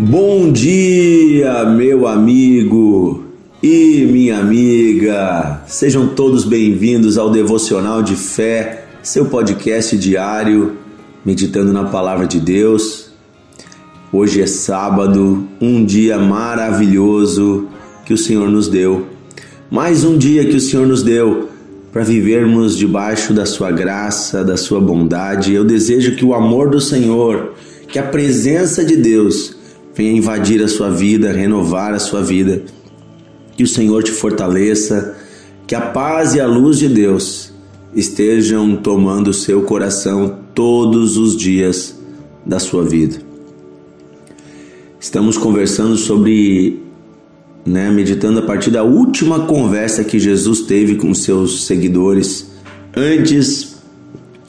Bom dia, meu amigo e minha amiga. Sejam todos bem-vindos ao Devocional de Fé, seu podcast diário, meditando na palavra de Deus. Hoje é sábado, um dia maravilhoso que o Senhor nos deu. Mais um dia que o Senhor nos deu para vivermos debaixo da sua graça, da sua bondade. Eu desejo que o amor do Senhor, que a presença de Deus venha invadir a sua vida, renovar a sua vida. Que o Senhor te fortaleça, que a paz e a luz de Deus estejam tomando o seu coração todos os dias da sua vida. Estamos conversando sobre, né, meditando a partir da última conversa que Jesus teve com seus seguidores antes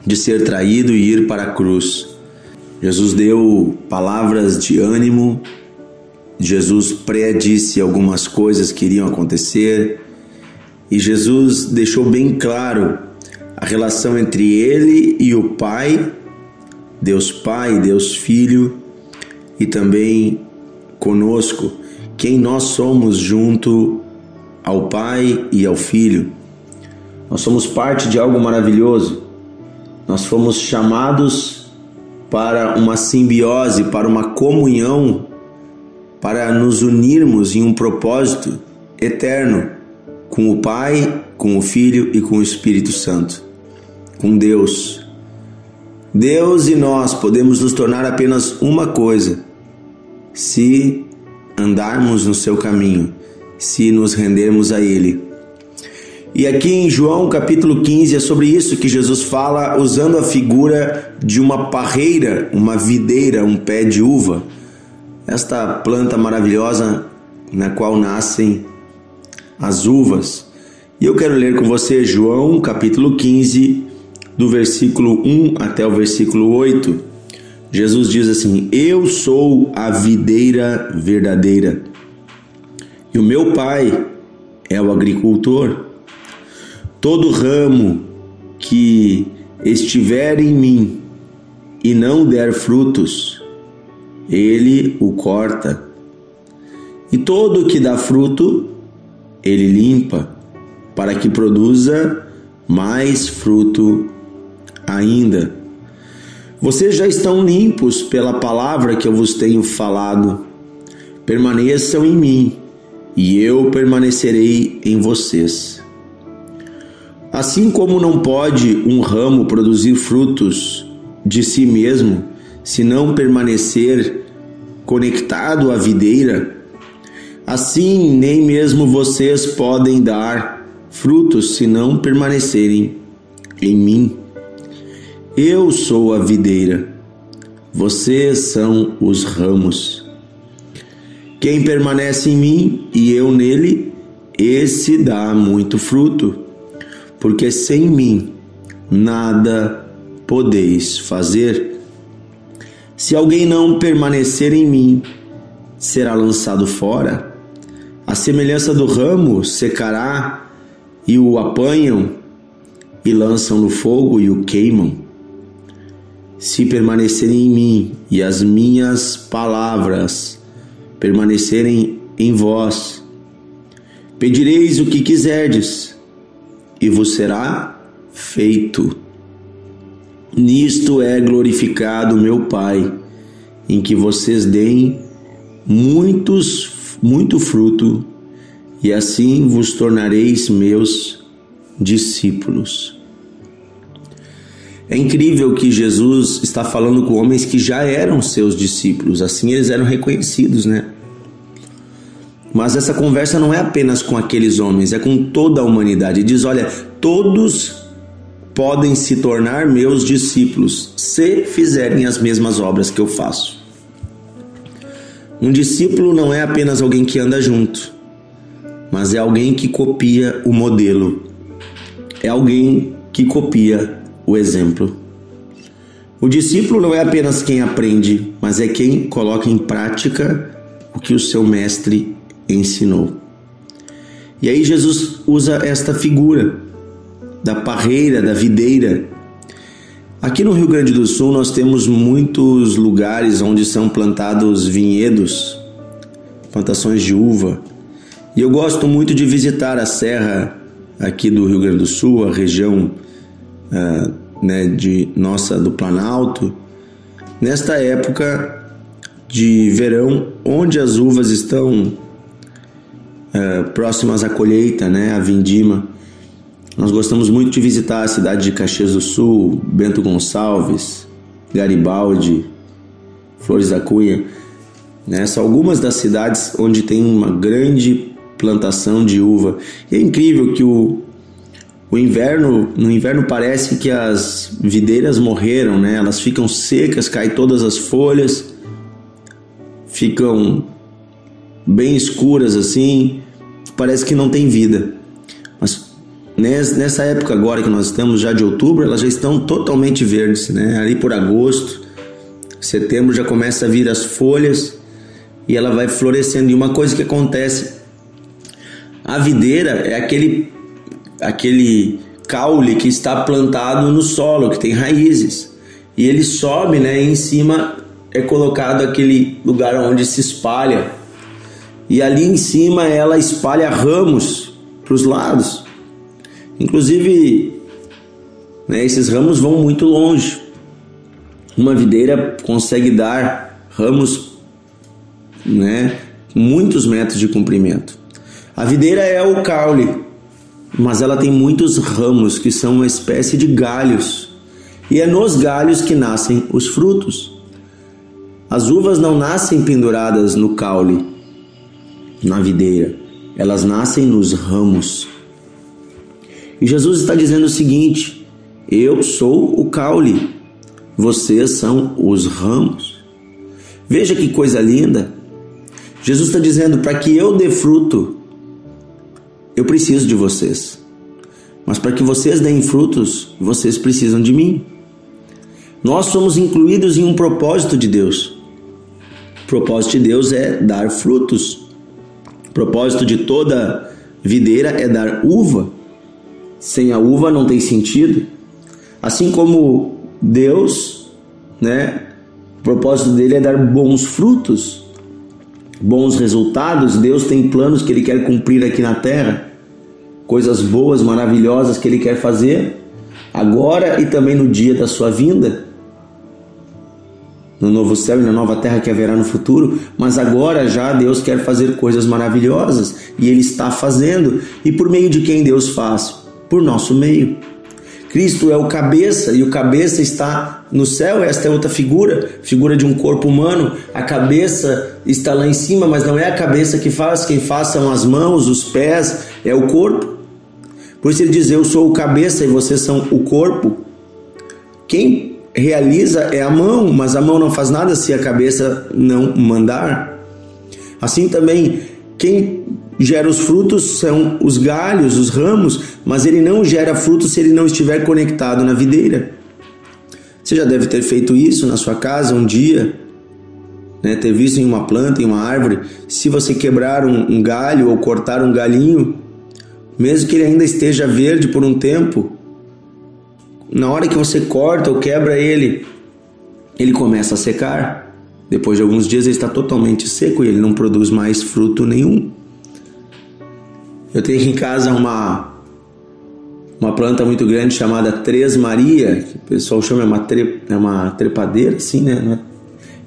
de ser traído e ir para a cruz. Jesus deu palavras de ânimo, Jesus predisse algumas coisas que iriam acontecer e Jesus deixou bem claro a relação entre ele e o Pai, Deus Pai, Deus Filho e também conosco, quem nós somos junto ao Pai e ao Filho. Nós somos parte de algo maravilhoso. Nós fomos chamados para uma simbiose, para uma comunhão, para nos unirmos em um propósito eterno com o Pai, com o Filho e com o Espírito Santo, com Deus. Deus e nós podemos nos tornar apenas uma coisa se andarmos no seu caminho, se nos rendermos a Ele. E aqui em João capítulo 15 é sobre isso que Jesus fala usando a figura de uma parreira, uma videira, um pé de uva. Esta planta maravilhosa na qual nascem as uvas. E eu quero ler com você João capítulo 15, do versículo 1 até o versículo 8. Jesus diz assim: Eu sou a videira verdadeira, e o meu pai é o agricultor. Todo ramo que estiver em mim e não der frutos, ele o corta. E todo que dá fruto, ele limpa, para que produza mais fruto ainda. Vocês já estão limpos pela palavra que eu vos tenho falado. Permaneçam em mim, e eu permanecerei em vocês. Assim como não pode um ramo produzir frutos de si mesmo se não permanecer conectado à videira, assim nem mesmo vocês podem dar frutos se não permanecerem em mim. Eu sou a videira, vocês são os ramos. Quem permanece em mim e eu nele, esse dá muito fruto porque sem mim nada podeis fazer. Se alguém não permanecer em mim, será lançado fora. A semelhança do ramo secará e o apanham e lançam no fogo e o queimam. Se permanecerem em mim e as minhas palavras permanecerem em vós, pedireis o que quiserdes e vos será feito. Nisto é glorificado meu Pai, em que vocês deem muitos, muito fruto, e assim vos tornareis meus discípulos. É incrível que Jesus está falando com homens que já eram seus discípulos, assim eles eram reconhecidos, né? Mas essa conversa não é apenas com aqueles homens, é com toda a humanidade. Diz: olha, todos podem se tornar meus discípulos se fizerem as mesmas obras que eu faço. Um discípulo não é apenas alguém que anda junto, mas é alguém que copia o modelo, é alguém que copia o exemplo. O discípulo não é apenas quem aprende, mas é quem coloca em prática o que o seu mestre ensinou. E aí Jesus usa esta figura da parreira, da videira. Aqui no Rio Grande do Sul nós temos muitos lugares onde são plantados vinhedos, plantações de uva. E eu gosto muito de visitar a serra aqui do Rio Grande do Sul, a região uh, né, de nossa do Planalto, nesta época de verão, onde as uvas estão uh, próximas à colheita, né, à vindima. Nós gostamos muito de visitar a cidade de Caxias do Sul, Bento Gonçalves, Garibaldi, Flores da Cunha. Né? São algumas das cidades onde tem uma grande plantação de uva. E é incrível que o, o inverno, no inverno parece que as videiras morreram, né? Elas ficam secas, caem todas as folhas, ficam bem escuras assim, parece que não tem vida. Mas Nessa época agora que nós estamos, já de outubro, elas já estão totalmente verdes, né? Ali por agosto, setembro já começa a vir as folhas e ela vai florescendo. E uma coisa que acontece, a videira é aquele aquele caule que está plantado no solo, que tem raízes. E ele sobe, né? E em cima é colocado aquele lugar onde se espalha. E ali em cima ela espalha ramos para os lados. Inclusive, né, esses ramos vão muito longe. Uma videira consegue dar ramos né, muitos metros de comprimento. A videira é o caule, mas ela tem muitos ramos que são uma espécie de galhos. E é nos galhos que nascem os frutos. As uvas não nascem penduradas no caule, na videira, elas nascem nos ramos. E Jesus está dizendo o seguinte: Eu sou o caule, vocês são os ramos. Veja que coisa linda. Jesus está dizendo: para que eu dê fruto, eu preciso de vocês. Mas para que vocês deem frutos, vocês precisam de mim. Nós somos incluídos em um propósito de Deus. O propósito de Deus é dar frutos. O propósito de toda videira é dar uva. Sem a uva não tem sentido. Assim como Deus, né? O propósito dele é dar bons frutos, bons resultados. Deus tem planos que ele quer cumprir aqui na terra, coisas boas, maravilhosas que ele quer fazer agora e também no dia da sua vinda. No novo céu e na nova terra que haverá no futuro, mas agora já Deus quer fazer coisas maravilhosas e Ele está fazendo. E por meio de quem Deus faz? por nosso meio. Cristo é o cabeça e o cabeça está no céu, esta é outra figura, figura de um corpo humano. A cabeça está lá em cima, mas não é a cabeça que faz, quem faz são as mãos, os pés, é o corpo. Por isso ele diz: Eu sou o cabeça e vocês são o corpo. Quem realiza é a mão, mas a mão não faz nada se a cabeça não mandar. Assim também, quem gera os frutos são os galhos, os ramos, mas ele não gera frutos se ele não estiver conectado na videira. Você já deve ter feito isso na sua casa um dia, né? ter visto em uma planta, em uma árvore, se você quebrar um, um galho ou cortar um galinho, mesmo que ele ainda esteja verde por um tempo, na hora que você corta ou quebra ele, ele começa a secar. Depois de alguns dias ele está totalmente seco e ele não produz mais fruto nenhum. Eu tenho aqui em casa uma uma planta muito grande chamada Três Maria, que o pessoal chama é uma, tre, é uma trepadeira, assim, né?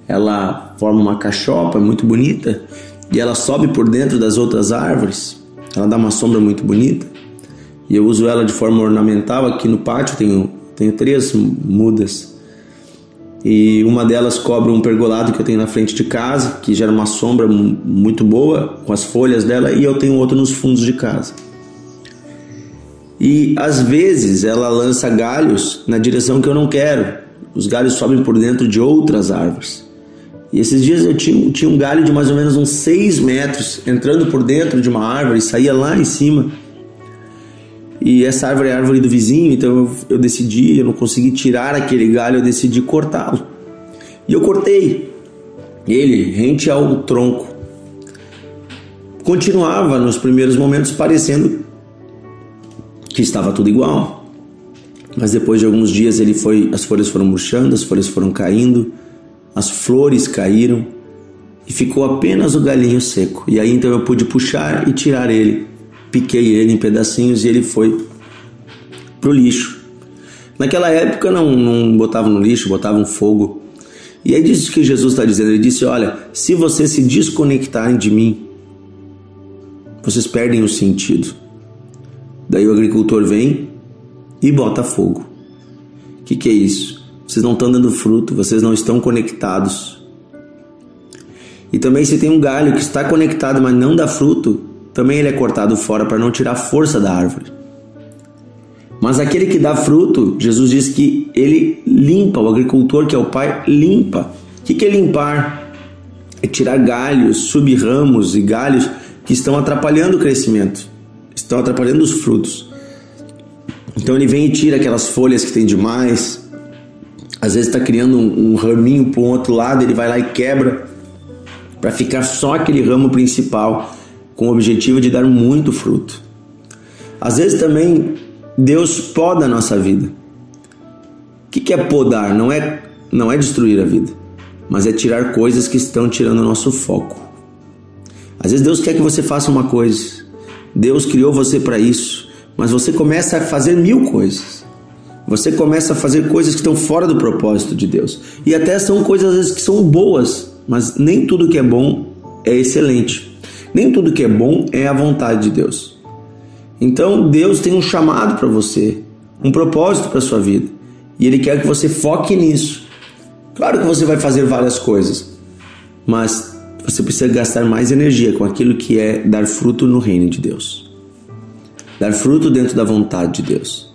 Ela forma uma cachopa muito bonita e ela sobe por dentro das outras árvores. Ela dá uma sombra muito bonita e eu uso ela de forma ornamental aqui no pátio. Tenho tenho três mudas e uma delas cobre um pergolado que eu tenho na frente de casa, que gera uma sombra muito boa com as folhas dela, e eu tenho outro nos fundos de casa. E às vezes ela lança galhos na direção que eu não quero. Os galhos sobem por dentro de outras árvores. E esses dias eu tinha, tinha um galho de mais ou menos uns 6 metros entrando por dentro de uma árvore, saía lá em cima e essa árvore é a árvore do vizinho, então eu, eu decidi, eu não consegui tirar aquele galho, eu decidi cortá-lo. E eu cortei ele rente ao tronco. Continuava nos primeiros momentos parecendo que estava tudo igual. Mas depois de alguns dias ele foi, as folhas foram murchando, as folhas foram caindo, as flores caíram e ficou apenas o galinho seco. E aí então eu pude puxar e tirar ele. Piquei ele em pedacinhos e ele foi pro lixo. Naquela época não, não no lixo, botavam fogo. E é disso que Jesus está dizendo. Ele disse: Olha, se vocês se desconectarem de mim, vocês perdem o sentido. Daí o agricultor vem e bota fogo. O que, que é isso? Vocês não estão dando fruto, vocês não estão conectados. E também se tem um galho que está conectado, mas não dá fruto, também ele é cortado fora para não tirar força da árvore. Mas aquele que dá fruto, Jesus diz que ele limpa, o agricultor que é o pai, limpa. O que é limpar? É tirar galhos, subramos e galhos que estão atrapalhando o crescimento, estão atrapalhando os frutos. Então ele vem e tira aquelas folhas que tem demais. Às vezes está criando um, um raminho para o outro lado, ele vai lá e quebra para ficar só aquele ramo principal, com o objetivo de dar muito fruto. Às vezes também Deus poda a nossa vida. O que é podar? Não é, não é destruir a vida, mas é tirar coisas que estão tirando o nosso foco. Às vezes Deus quer que você faça uma coisa, Deus criou você para isso, mas você começa a fazer mil coisas. Você começa a fazer coisas que estão fora do propósito de Deus. E até são coisas às vezes que são boas, mas nem tudo que é bom é excelente. Nem tudo que é bom é a vontade de Deus. Então Deus tem um chamado para você, um propósito para sua vida, e Ele quer que você foque nisso. Claro que você vai fazer várias coisas, mas você precisa gastar mais energia com aquilo que é dar fruto no reino de Deus, dar fruto dentro da vontade de Deus,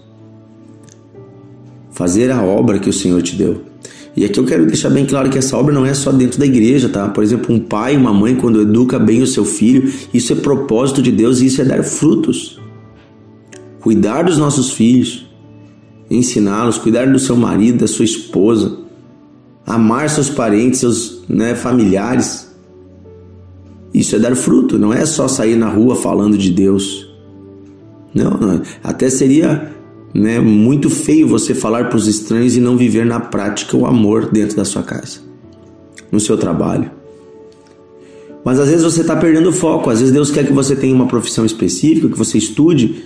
fazer a obra que o Senhor te deu. E aqui eu quero deixar bem claro que essa obra não é só dentro da igreja, tá? Por exemplo, um pai, uma mãe, quando educa bem o seu filho, isso é propósito de Deus e isso é dar frutos. Cuidar dos nossos filhos, ensiná-los, cuidar do seu marido, da sua esposa, amar seus parentes, seus né, familiares. Isso é dar fruto, não é só sair na rua falando de Deus. Não, não até seria né, muito feio você falar para os estranhos e não viver na prática o amor dentro da sua casa, no seu trabalho. Mas às vezes você está perdendo o foco, às vezes Deus quer que você tenha uma profissão específica, que você estude,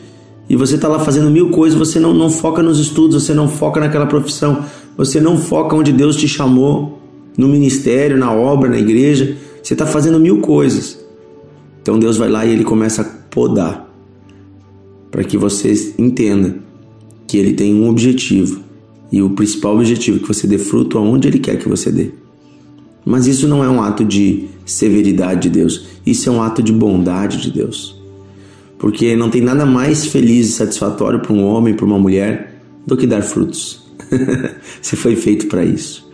e você está lá fazendo mil coisas, você não, não foca nos estudos, você não foca naquela profissão, você não foca onde Deus te chamou, no ministério, na obra, na igreja, você está fazendo mil coisas. Então Deus vai lá e Ele começa a podar, para que você entenda que ele tem um objetivo e o principal objetivo é que você dê fruto aonde ele quer que você dê. Mas isso não é um ato de severidade de Deus, isso é um ato de bondade de Deus. Porque não tem nada mais feliz e satisfatório para um homem, para uma mulher, do que dar frutos. você foi feito para isso.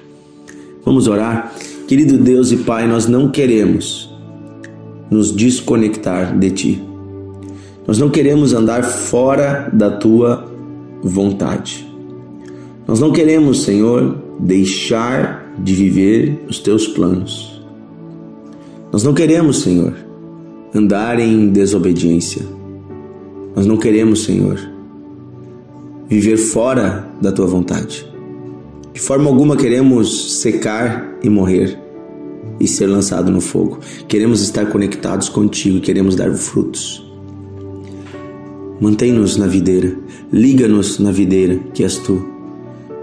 Vamos orar? Querido Deus e Pai, nós não queremos nos desconectar de Ti. Nós não queremos andar fora da Tua vontade. Nós não queremos, Senhor, deixar de viver os teus planos. Nós não queremos, Senhor, andar em desobediência. Nós não queremos, Senhor, viver fora da tua vontade. De forma alguma queremos secar e morrer e ser lançado no fogo. Queremos estar conectados contigo, queremos dar frutos. Mantém-nos na videira, liga-nos na videira que és tu.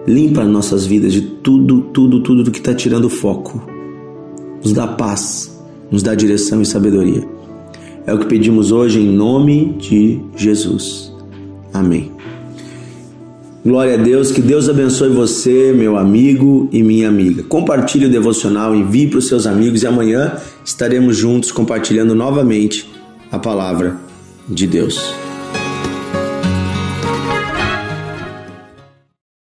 Limpa nossas vidas de tudo, tudo, tudo do que está tirando foco. Nos dá paz, nos dá direção e sabedoria. É o que pedimos hoje em nome de Jesus. Amém. Glória a Deus, que Deus abençoe você, meu amigo e minha amiga. Compartilhe o devocional, envie para os seus amigos e amanhã estaremos juntos compartilhando novamente a palavra de Deus.